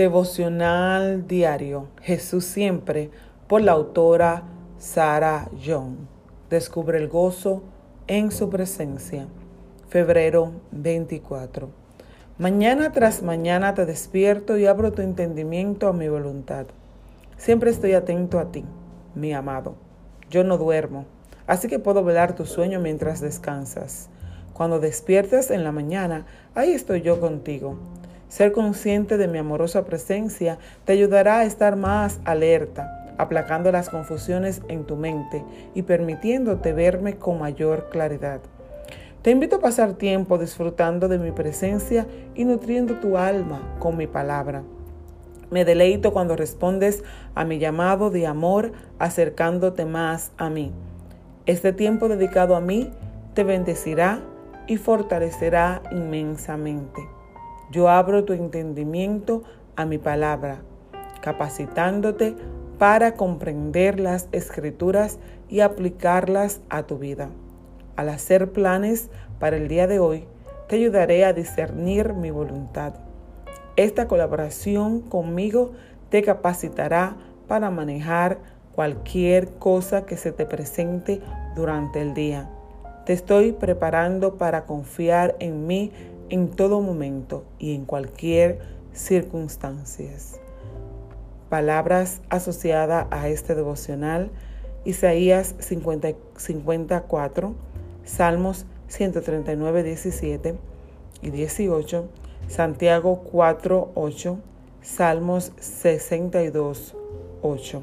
Devocional Diario Jesús Siempre por la autora Sarah Young. Descubre el gozo en su presencia. Febrero 24. Mañana tras mañana te despierto y abro tu entendimiento a mi voluntad. Siempre estoy atento a ti, mi amado. Yo no duermo, así que puedo velar tu sueño mientras descansas. Cuando despiertes en la mañana, ahí estoy yo contigo ser consciente de mi amorosa presencia te ayudará a estar más alerta, aplacando las confusiones en tu mente y permitiéndote verme con mayor claridad. Te invito a pasar tiempo disfrutando de mi presencia y nutriendo tu alma con mi palabra. Me deleito cuando respondes a mi llamado de amor acercándote más a mí. Este tiempo dedicado a mí te bendecirá y fortalecerá inmensamente. Yo abro tu entendimiento a mi palabra, capacitándote para comprender las escrituras y aplicarlas a tu vida. Al hacer planes para el día de hoy, te ayudaré a discernir mi voluntad. Esta colaboración conmigo te capacitará para manejar cualquier cosa que se te presente durante el día. Te estoy preparando para confiar en mí en todo momento y en cualquier circunstancia. Palabras asociadas a este devocional, Isaías 50, 54, Salmos 139, 17 y 18, Santiago 4, 8, Salmos 62, 8.